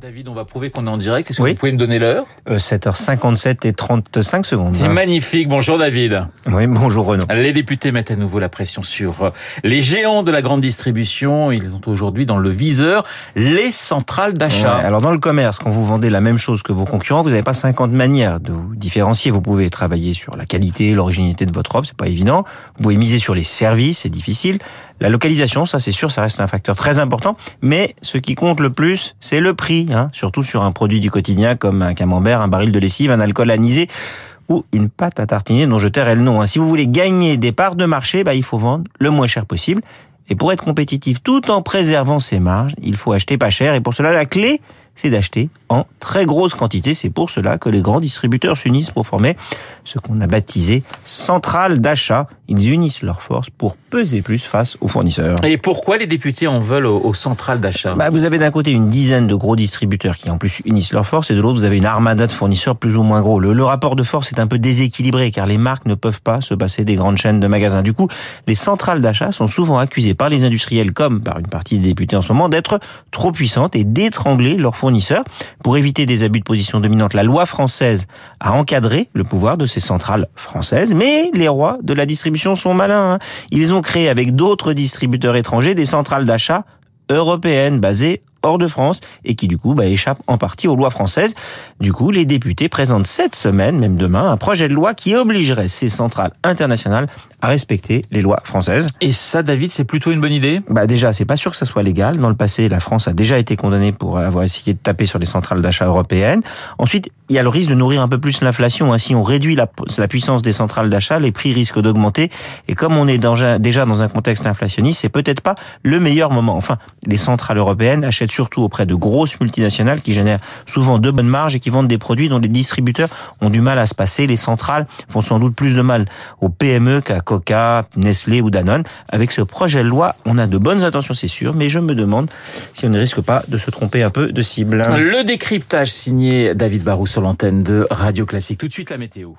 David, on va prouver qu'on est en direct. Est-ce que vous pouvez me donner l'heure? Euh, 7h57 et 35 secondes. C'est magnifique. Bonjour David. Oui, bonjour Renaud. Les députés mettent à nouveau la pression sur euh, les géants de la grande distribution. Ils ont aujourd'hui dans le viseur les centrales d'achat. Ouais, alors dans le commerce, quand vous vendez la même chose que vos concurrents, vous n'avez pas 50 manières de vous différencier. Vous pouvez travailler sur la qualité, l'originalité de votre offre, c'est pas évident. Vous pouvez miser sur les services, c'est difficile. La localisation, ça c'est sûr, ça reste un facteur très important. Mais ce qui compte le plus, c'est le prix, hein, surtout sur un produit du quotidien comme un camembert, un baril de lessive, un alcool anisé ou une pâte à tartiner dont je tairai le nom. Hein. Si vous voulez gagner des parts de marché, bah, il faut vendre le moins cher possible. Et pour être compétitif tout en préservant ses marges, il faut acheter pas cher. Et pour cela, la clé, c'est d'acheter en très grosse quantité. C'est pour cela que les grands distributeurs s'unissent pour former ce qu'on a baptisé centrale d'achat. Ils unissent leurs forces pour peser plus face aux fournisseurs. Et pourquoi les députés en veulent aux, centrales d'achat? Bah, Vous avez d'un côté une dizaine de gros distributeurs qui en plus unissent leurs forces et de l'autre vous avez une armada de fournisseurs plus ou moins gros. Le, le rapport de force est un peu déséquilibré car les marques ne peuvent pas se passer des grandes chaînes de magasins. Du coup, les centrales d'achat sont souvent accusées par les industriels comme par une partie des députés en ce moment d'être trop puissantes et d'étrangler leurs fournisseurs. Pour éviter des abus de position dominante, la loi française a encadré le pouvoir de ces centrales françaises, mais les rois de la distribution sont malins. Hein. Ils ont créé avec d'autres distributeurs étrangers des centrales d'achat européennes basées hors de France et qui du coup bah, échappent en partie aux lois françaises. Du coup, les députés présentent cette semaine, même demain, un projet de loi qui obligerait ces centrales internationales à respecter les lois françaises. Et ça, David, c'est plutôt une bonne idée? Bah déjà, c'est pas sûr que ça soit légal. Dans le passé, la France a déjà été condamnée pour avoir essayé de taper sur les centrales d'achat européennes. Ensuite, il y a le risque de nourrir un peu plus l'inflation. Si on réduit la, puissance des centrales d'achat, les prix risquent d'augmenter. Et comme on est déjà dans un contexte inflationniste, c'est peut-être pas le meilleur moment. Enfin, les centrales européennes achètent surtout auprès de grosses multinationales qui génèrent souvent de bonnes marges et qui vendent des produits dont les distributeurs ont du mal à se passer. Les centrales font sans doute plus de mal aux PME qu'à Coca, Nestlé ou Danone. Avec ce projet de loi, on a de bonnes intentions, c'est sûr, mais je me demande si on ne risque pas de se tromper un peu de cible. Le décryptage signé David Barou sur l'antenne de Radio Classique. Tout de suite la météo.